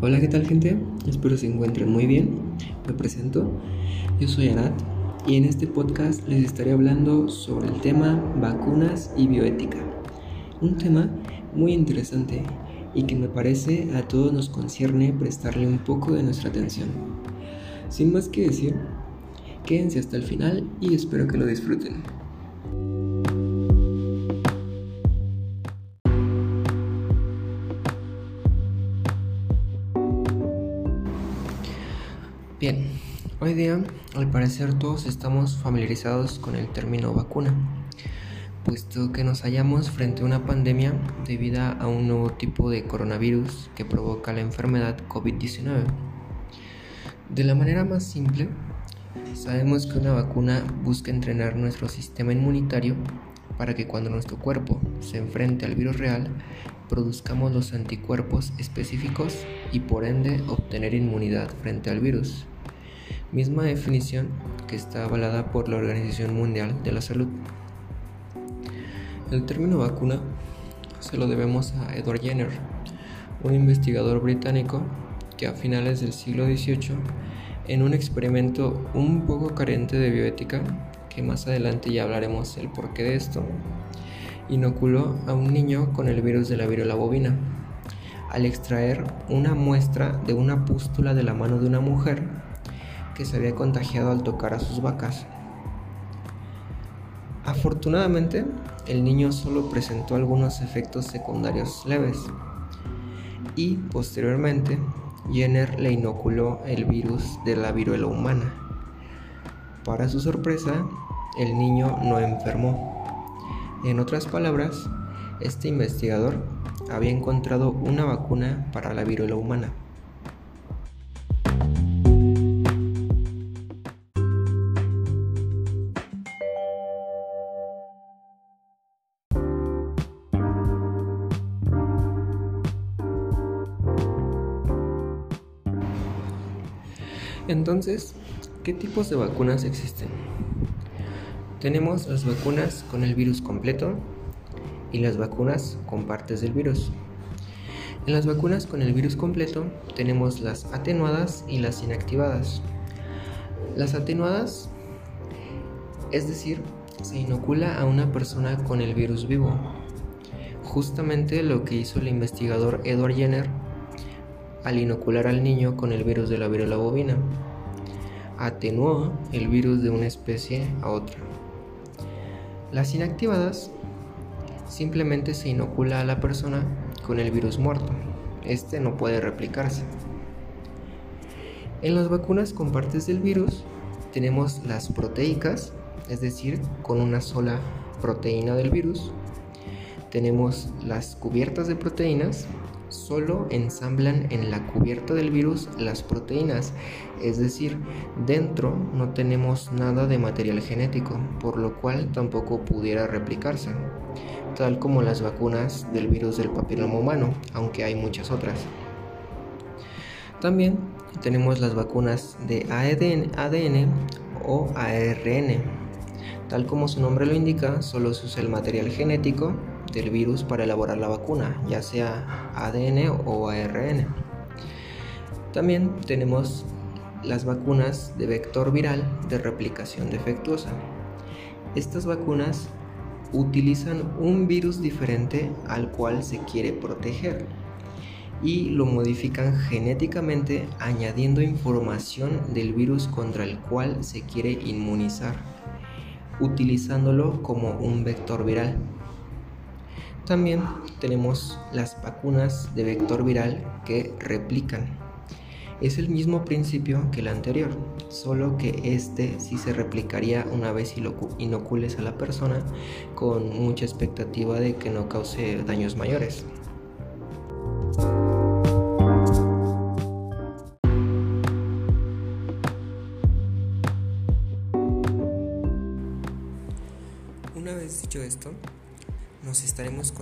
Hola, ¿qué tal gente? Espero se encuentren muy bien. Me presento, yo soy Arat y en este podcast les estaré hablando sobre el tema vacunas y bioética. Un tema muy interesante y que me parece a todos nos concierne prestarle un poco de nuestra atención. Sin más que decir, quédense hasta el final y espero que lo disfruten. Bien, hoy día al parecer todos estamos familiarizados con el término vacuna, puesto que nos hallamos frente a una pandemia debido a un nuevo tipo de coronavirus que provoca la enfermedad COVID-19. De la manera más simple, sabemos que una vacuna busca entrenar nuestro sistema inmunitario para que cuando nuestro cuerpo se enfrente al virus real, produzcamos los anticuerpos específicos y por ende obtener inmunidad frente al virus. Misma definición que está avalada por la Organización Mundial de la Salud. El término vacuna se lo debemos a Edward Jenner, un investigador británico que a finales del siglo XVIII, en un experimento un poco carente de bioética, que más adelante ya hablaremos el porqué de esto, inoculó a un niño con el virus de la viruela bovina al extraer una muestra de una pústula de la mano de una mujer que se había contagiado al tocar a sus vacas. Afortunadamente, el niño solo presentó algunos efectos secundarios leves y posteriormente Jenner le inoculó el virus de la viruela humana. Para su sorpresa, el niño no enfermó. En otras palabras, este investigador había encontrado una vacuna para la viruela humana. Entonces, ¿qué tipos de vacunas existen? Tenemos las vacunas con el virus completo y las vacunas con partes del virus. En las vacunas con el virus completo tenemos las atenuadas y las inactivadas. Las atenuadas, es decir, se inocula a una persona con el virus vivo. Justamente lo que hizo el investigador Edward Jenner al inocular al niño con el virus de la viruela bovina. Atenuó el virus de una especie a otra. Las inactivadas simplemente se inocula a la persona con el virus muerto. Este no puede replicarse. En las vacunas con partes del virus tenemos las proteicas, es decir, con una sola proteína del virus. Tenemos las cubiertas de proteínas, solo ensamblan en la cubierta del virus las proteínas, es decir, dentro no tenemos nada de material genético, por lo cual tampoco pudiera replicarse, tal como las vacunas del virus del papiloma humano, aunque hay muchas otras. También tenemos las vacunas de ADN, ADN o ARN. Tal como su nombre lo indica, solo se usa el material genético del virus para elaborar la vacuna, ya sea ADN o ARN. También tenemos las vacunas de vector viral de replicación defectuosa. Estas vacunas utilizan un virus diferente al cual se quiere proteger y lo modifican genéticamente añadiendo información del virus contra el cual se quiere inmunizar, utilizándolo como un vector viral. También tenemos las vacunas de vector viral que replican. Es el mismo principio que el anterior, solo que este sí se replicaría una vez inocules a la persona con mucha expectativa de que no cause daños mayores.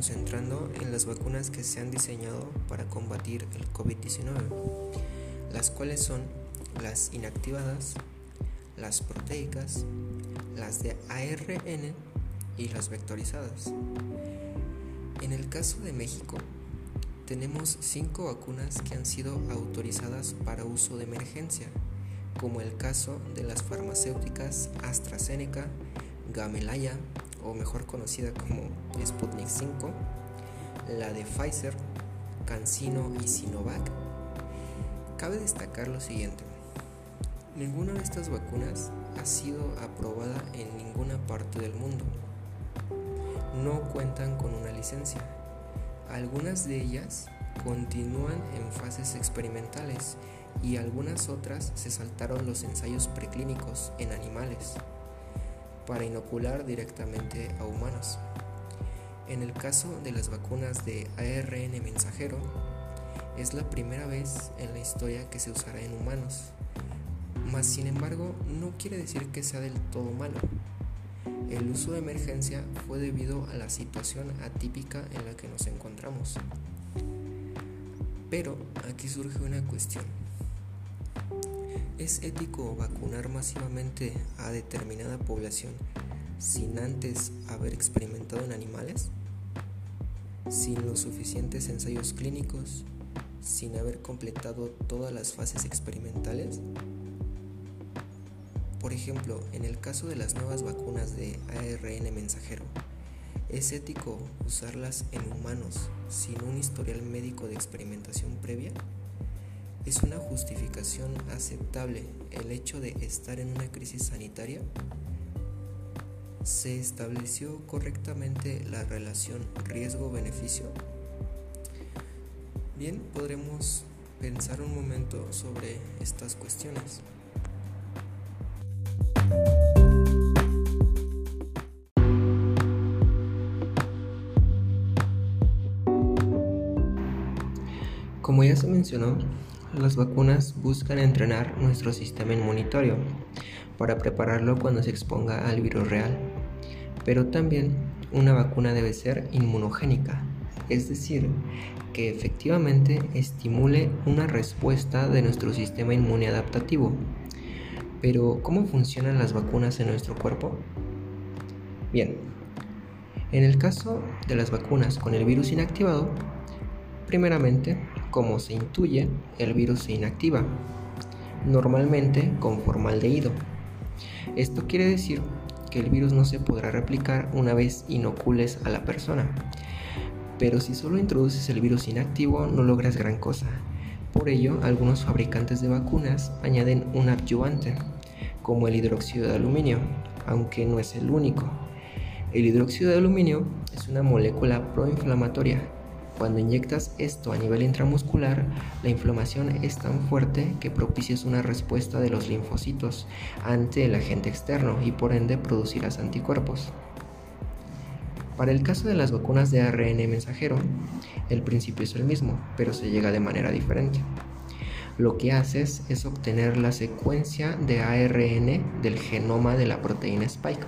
Concentrando en las vacunas que se han diseñado para combatir el COVID-19, las cuales son las inactivadas, las proteicas, las de ARN y las vectorizadas. En el caso de México, tenemos cinco vacunas que han sido autorizadas para uso de emergencia, como el caso de las farmacéuticas AstraZeneca, Gamelaya, o mejor conocida como Sputnik 5, la de Pfizer, CanSino y Sinovac. Cabe destacar lo siguiente. Ninguna de estas vacunas ha sido aprobada en ninguna parte del mundo. No cuentan con una licencia algunas de ellas continúan en fases experimentales y algunas otras se saltaron los ensayos preclínicos en animales para inocular directamente a humanos. En el caso de las vacunas de ARN mensajero, es la primera vez en la historia que se usará en humanos, mas sin embargo no quiere decir que sea del todo malo. El uso de emergencia fue debido a la situación atípica en la que nos encontramos. Pero aquí surge una cuestión. ¿Es ético vacunar masivamente a determinada población sin antes haber experimentado en animales? ¿Sin los suficientes ensayos clínicos? ¿Sin haber completado todas las fases experimentales? Por ejemplo, en el caso de las nuevas vacunas de ARN mensajero, ¿es ético usarlas en humanos sin un historial médico de experimentación previa? ¿Es una justificación aceptable el hecho de estar en una crisis sanitaria? ¿Se estableció correctamente la relación riesgo-beneficio? Bien, podremos pensar un momento sobre estas cuestiones. Como ya se mencionó, las vacunas buscan entrenar nuestro sistema inmunitario para prepararlo cuando se exponga al virus real. Pero también una vacuna debe ser inmunogénica, es decir, que efectivamente estimule una respuesta de nuestro sistema inmune adaptativo pero, ¿cómo funcionan las vacunas en nuestro cuerpo? Bien, en el caso de las vacunas con el virus inactivado, primeramente, como se intuye, el virus se inactiva, normalmente con formaldehído. Esto quiere decir que el virus no se podrá replicar una vez inocules a la persona. Pero si solo introduces el virus inactivo no logras gran cosa, por ello, algunos fabricantes de vacunas añaden un adyuvante, como el hidróxido de aluminio, aunque no es el único. El hidróxido de aluminio es una molécula proinflamatoria. Cuando inyectas esto a nivel intramuscular, la inflamación es tan fuerte que propicias una respuesta de los linfocitos ante el agente externo y por ende producirás anticuerpos. Para el caso de las vacunas de ARN mensajero, el principio es el mismo, pero se llega de manera diferente. Lo que haces es obtener la secuencia de ARN del genoma de la proteína spike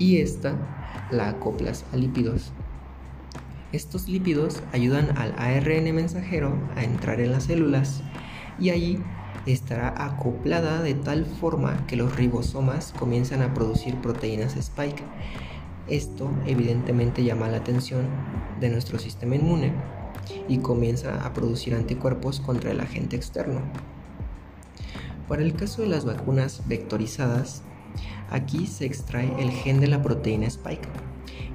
y esta la acoplas a lípidos. Estos lípidos ayudan al ARN mensajero a entrar en las células y allí estará acoplada de tal forma que los ribosomas comienzan a producir proteínas spike esto evidentemente llama la atención de nuestro sistema inmune y comienza a producir anticuerpos contra el agente externo. Para el caso de las vacunas vectorizadas, aquí se extrae el gen de la proteína spike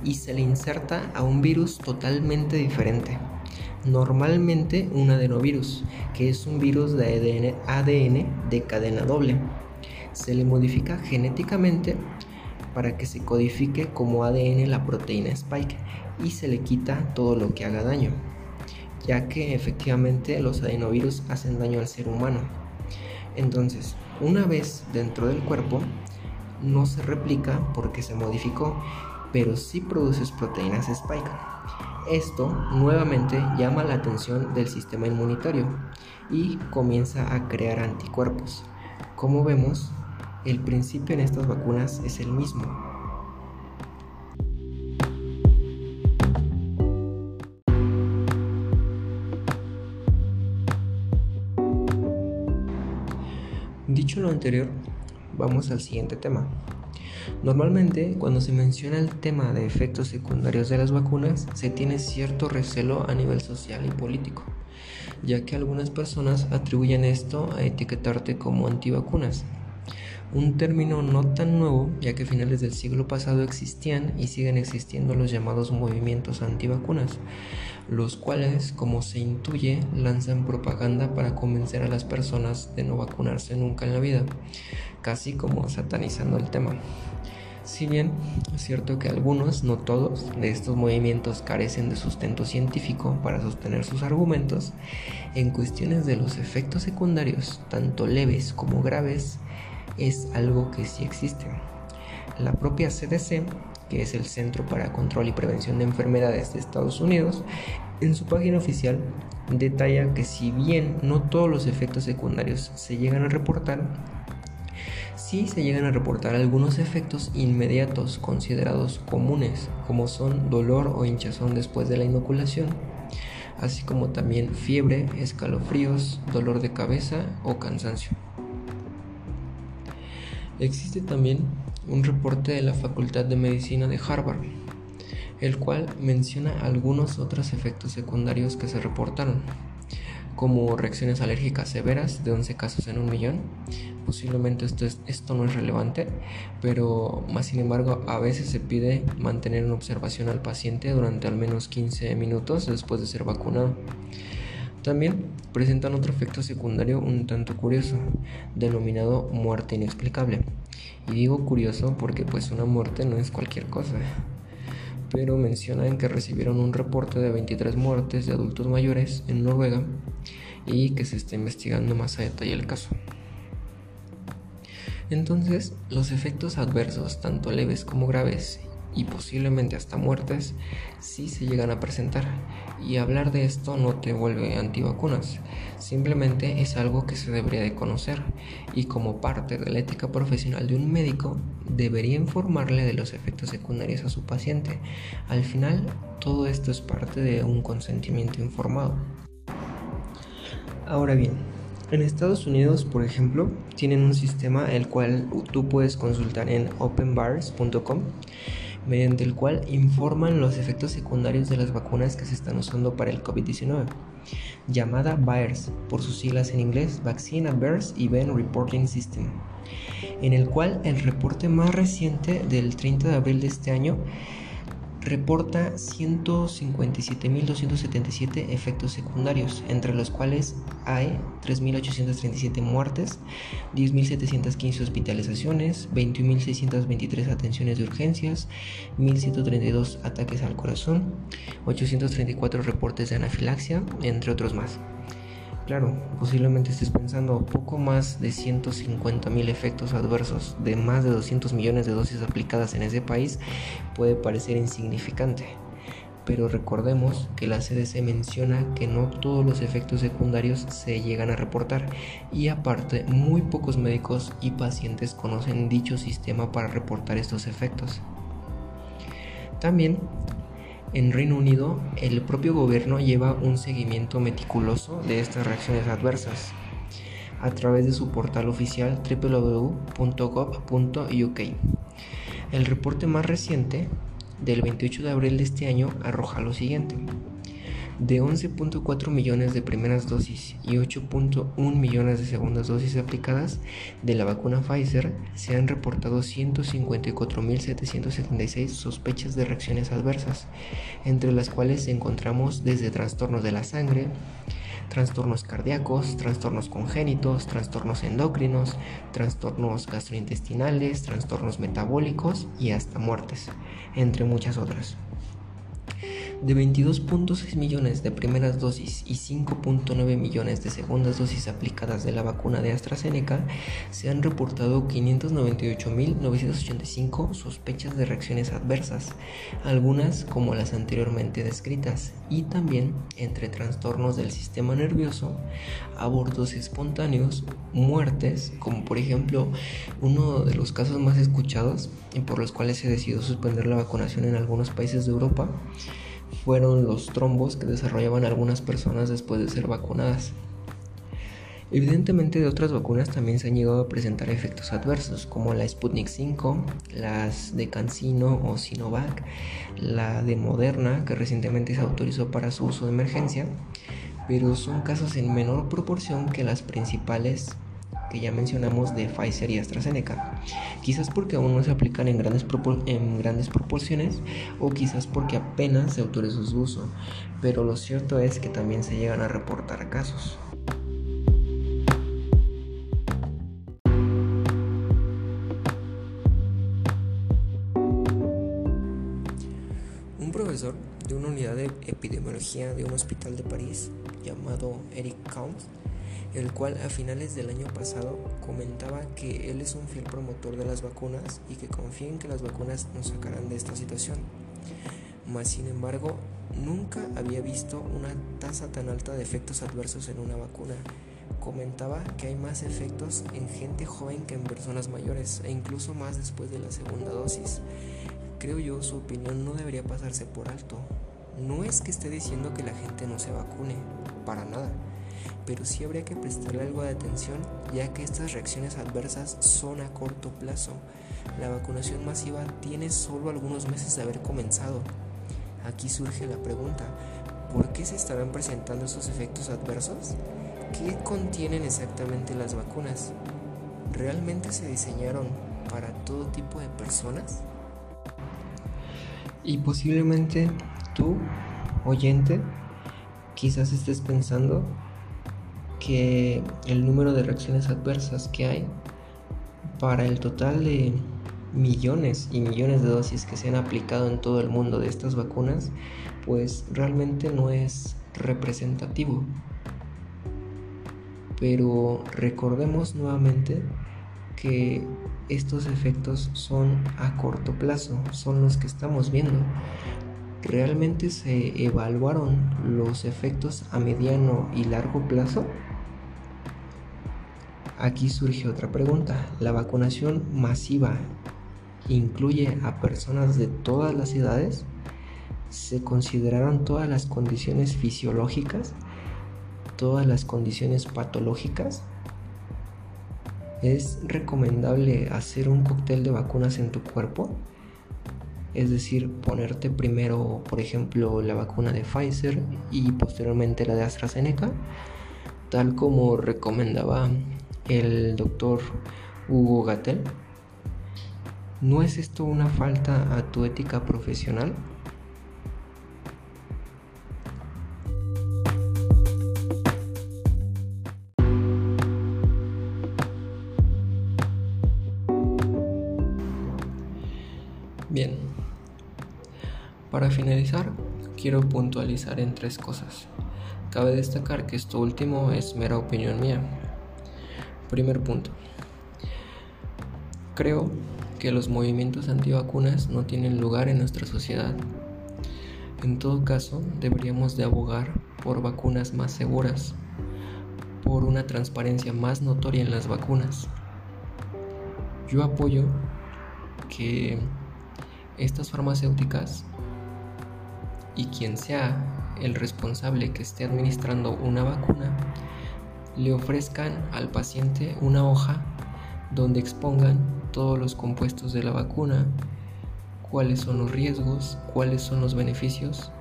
y se le inserta a un virus totalmente diferente, normalmente un adenovirus, que es un virus de ADN de cadena doble. Se le modifica genéticamente para que se codifique como ADN la proteína spike y se le quita todo lo que haga daño, ya que efectivamente los adenovirus hacen daño al ser humano. Entonces, una vez dentro del cuerpo, no se replica porque se modificó, pero sí produces proteínas spike. Esto nuevamente llama la atención del sistema inmunitario y comienza a crear anticuerpos. Como vemos, el principio en estas vacunas es el mismo. Dicho lo anterior, vamos al siguiente tema. Normalmente, cuando se menciona el tema de efectos secundarios de las vacunas, se tiene cierto recelo a nivel social y político, ya que algunas personas atribuyen esto a etiquetarte como antivacunas, un término no tan nuevo, ya que a finales del siglo pasado existían y siguen existiendo los llamados movimientos antivacunas, los cuales, como se intuye, lanzan propaganda para convencer a las personas de no vacunarse nunca en la vida, casi como satanizando el tema. Si bien es cierto que algunos, no todos, de estos movimientos carecen de sustento científico para sostener sus argumentos, en cuestiones de los efectos secundarios, tanto leves como graves, es algo que sí existe. La propia CDC, que es el Centro para Control y Prevención de Enfermedades de Estados Unidos, en su página oficial detalla que si bien no todos los efectos secundarios se llegan a reportar, sí se llegan a reportar algunos efectos inmediatos considerados comunes, como son dolor o hinchazón después de la inoculación, así como también fiebre, escalofríos, dolor de cabeza o cansancio. Existe también un reporte de la Facultad de Medicina de Harvard, el cual menciona algunos otros efectos secundarios que se reportaron como reacciones alérgicas severas de 11 casos en un millón. Posiblemente esto, esto no es relevante, pero más sin embargo a veces se pide mantener una observación al paciente durante al menos 15 minutos después de ser vacunado. También presentan otro efecto secundario un tanto curioso, denominado muerte inexplicable. Y digo curioso porque pues una muerte no es cualquier cosa pero mencionan que recibieron un reporte de 23 muertes de adultos mayores en Noruega y que se está investigando más a detalle el caso. Entonces, los efectos adversos, tanto leves como graves, y posiblemente hasta muertes, sí se llegan a presentar. Y hablar de esto no te vuelve antivacunas, simplemente es algo que se debería de conocer y como parte de la ética profesional de un médico debería informarle de los efectos secundarios a su paciente. Al final, todo esto es parte de un consentimiento informado. Ahora bien, en Estados Unidos, por ejemplo, tienen un sistema el cual tú puedes consultar en openbars.com mediante el cual informan los efectos secundarios de las vacunas que se están usando para el COVID-19, llamada VAERS, por sus siglas en inglés Vaccine Adverse Event Reporting System, en el cual el reporte más reciente del 30 de abril de este año reporta 157.277 efectos secundarios, entre los cuales hay 3.837 muertes, 10.715 hospitalizaciones, 21.623 atenciones de urgencias, 1.132 ataques al corazón, 834 reportes de anafilaxia, entre otros más. Claro, posiblemente estés pensando poco más de 150 mil efectos adversos de más de 200 millones de dosis aplicadas en ese país puede parecer insignificante. Pero recordemos que la CDC menciona que no todos los efectos secundarios se llegan a reportar y aparte muy pocos médicos y pacientes conocen dicho sistema para reportar estos efectos. También en Reino Unido, el propio gobierno lleva un seguimiento meticuloso de estas reacciones adversas a través de su portal oficial www.gov.uk. El reporte más reciente, del 28 de abril de este año, arroja lo siguiente de 11.4 millones de primeras dosis y 8.1 millones de segundas dosis aplicadas de la vacuna Pfizer, se han reportado 154.776 sospechas de reacciones adversas, entre las cuales encontramos desde trastornos de la sangre, trastornos cardíacos, trastornos congénitos, trastornos endocrinos, trastornos gastrointestinales, trastornos metabólicos y hasta muertes, entre muchas otras. De 22.6 millones de primeras dosis y 5.9 millones de segundas dosis aplicadas de la vacuna de AstraZeneca, se han reportado 598.985 sospechas de reacciones adversas, algunas como las anteriormente descritas, y también entre trastornos del sistema nervioso, abortos espontáneos, muertes, como por ejemplo uno de los casos más escuchados y por los cuales se decidió suspender la vacunación en algunos países de Europa, fueron los trombos que desarrollaban algunas personas después de ser vacunadas. Evidentemente de otras vacunas también se han llegado a presentar efectos adversos, como la Sputnik 5, las de CanSino o Sinovac, la de Moderna, que recientemente se autorizó para su uso de emergencia, pero son casos en menor proporción que las principales que ya mencionamos de Pfizer y AstraZeneca. Quizás porque aún no se aplican en grandes, proporciones o quizás porque apenas se autorizó su uso, pero lo cierto es que también se llegan a reportar casos. Un profesor de una unidad de epidemiología de un hospital de París llamado Eric Count el cual a finales del año pasado comentaba que él es un fiel promotor de las vacunas y que confía en que las vacunas nos sacarán de esta situación. Mas sin embargo, nunca había visto una tasa tan alta de efectos adversos en una vacuna. Comentaba que hay más efectos en gente joven que en personas mayores e incluso más después de la segunda dosis. Creo yo su opinión no debería pasarse por alto. No es que esté diciendo que la gente no se vacune, para nada pero sí habría que prestarle algo de atención ya que estas reacciones adversas son a corto plazo. La vacunación masiva tiene solo algunos meses de haber comenzado. Aquí surge la pregunta, ¿por qué se estarán presentando esos efectos adversos? ¿Qué contienen exactamente las vacunas? ¿Realmente se diseñaron para todo tipo de personas? Y posiblemente tú, oyente, quizás estés pensando que el número de reacciones adversas que hay para el total de millones y millones de dosis que se han aplicado en todo el mundo de estas vacunas, pues realmente no es representativo. Pero recordemos nuevamente que estos efectos son a corto plazo, son los que estamos viendo. ¿Realmente se evaluaron los efectos a mediano y largo plazo? Aquí surge otra pregunta. ¿La vacunación masiva incluye a personas de todas las edades? ¿Se consideraron todas las condiciones fisiológicas? ¿Todas las condiciones patológicas? ¿Es recomendable hacer un cóctel de vacunas en tu cuerpo? Es decir, ponerte primero, por ejemplo, la vacuna de Pfizer y posteriormente la de AstraZeneca, tal como recomendaba el doctor Hugo Gatel. ¿No es esto una falta a tu ética profesional? Bien, para finalizar, quiero puntualizar en tres cosas. Cabe destacar que esto último es mera opinión mía, Primer punto. Creo que los movimientos antivacunas no tienen lugar en nuestra sociedad. En todo caso, deberíamos de abogar por vacunas más seguras, por una transparencia más notoria en las vacunas. Yo apoyo que estas farmacéuticas y quien sea el responsable que esté administrando una vacuna le ofrezcan al paciente una hoja donde expongan todos los compuestos de la vacuna, cuáles son los riesgos, cuáles son los beneficios,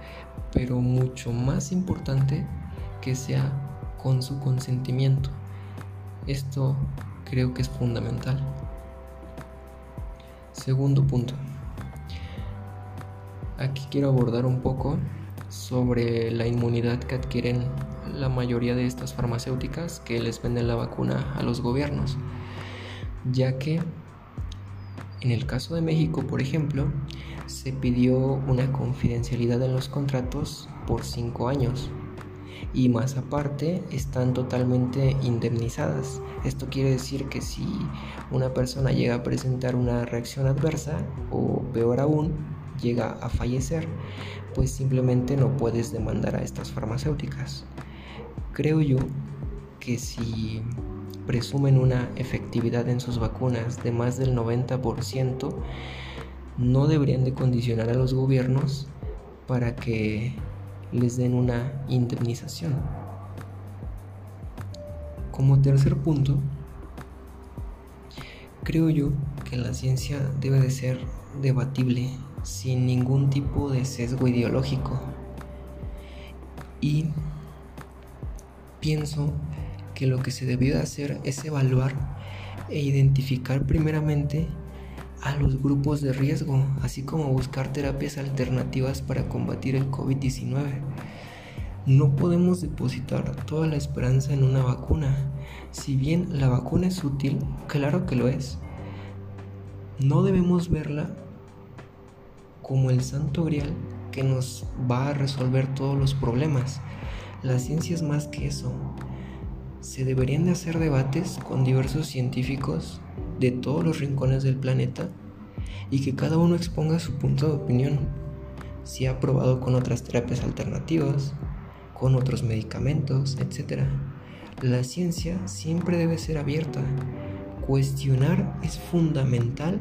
pero mucho más importante que sea con su consentimiento. Esto creo que es fundamental. Segundo punto. Aquí quiero abordar un poco sobre la inmunidad que adquieren la mayoría de estas farmacéuticas que les venden la vacuna a los gobiernos, ya que en el caso de México, por ejemplo, se pidió una confidencialidad en los contratos por cinco años y más aparte están totalmente indemnizadas. Esto quiere decir que si una persona llega a presentar una reacción adversa o peor aún, llega a fallecer, pues simplemente no puedes demandar a estas farmacéuticas. Creo yo que si presumen una efectividad en sus vacunas de más del 90%, no deberían de condicionar a los gobiernos para que les den una indemnización. Como tercer punto, creo yo que la ciencia debe de ser debatible sin ningún tipo de sesgo ideológico. Y pienso que lo que se debió de hacer es evaluar e identificar primeramente a los grupos de riesgo, así como buscar terapias alternativas para combatir el COVID-19. No podemos depositar toda la esperanza en una vacuna. Si bien la vacuna es útil, claro que lo es, no debemos verla como el santo grial que nos va a resolver todos los problemas. La ciencia es más que eso. Se deberían de hacer debates con diversos científicos de todos los rincones del planeta y que cada uno exponga su punto de opinión, si ha probado con otras terapias alternativas, con otros medicamentos, etc. La ciencia siempre debe ser abierta. Cuestionar es fundamental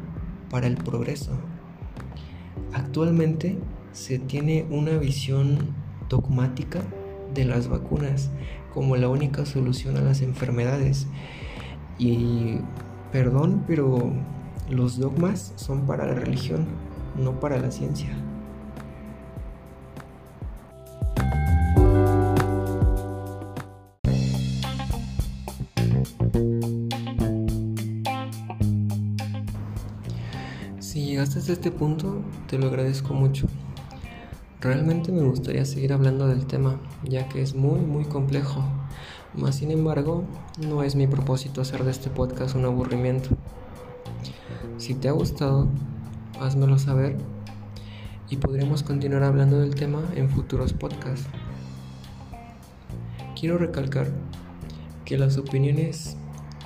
para el progreso. Actualmente se tiene una visión dogmática de las vacunas como la única solución a las enfermedades. Y perdón, pero los dogmas son para la religión, no para la ciencia. Si llegaste hasta este punto, te lo agradezco mucho. Realmente me gustaría seguir hablando del tema, ya que es muy muy complejo. Más sin embargo, no es mi propósito hacer de este podcast un aburrimiento. Si te ha gustado, házmelo saber y podremos continuar hablando del tema en futuros podcasts. Quiero recalcar que las opiniones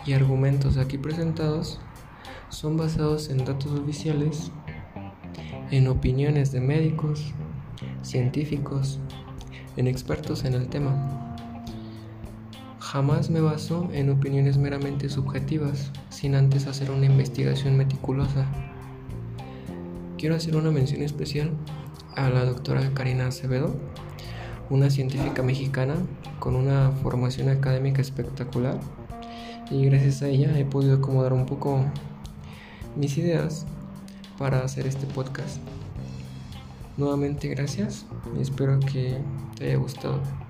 y argumentos aquí presentados son basados en datos oficiales, en opiniones de médicos, científicos, en expertos en el tema. Jamás me baso en opiniones meramente subjetivas, sin antes hacer una investigación meticulosa. Quiero hacer una mención especial a la doctora Karina Acevedo, una científica mexicana con una formación académica espectacular y gracias a ella he podido acomodar un poco mis ideas para hacer este podcast. Nuevamente gracias y espero que te haya gustado.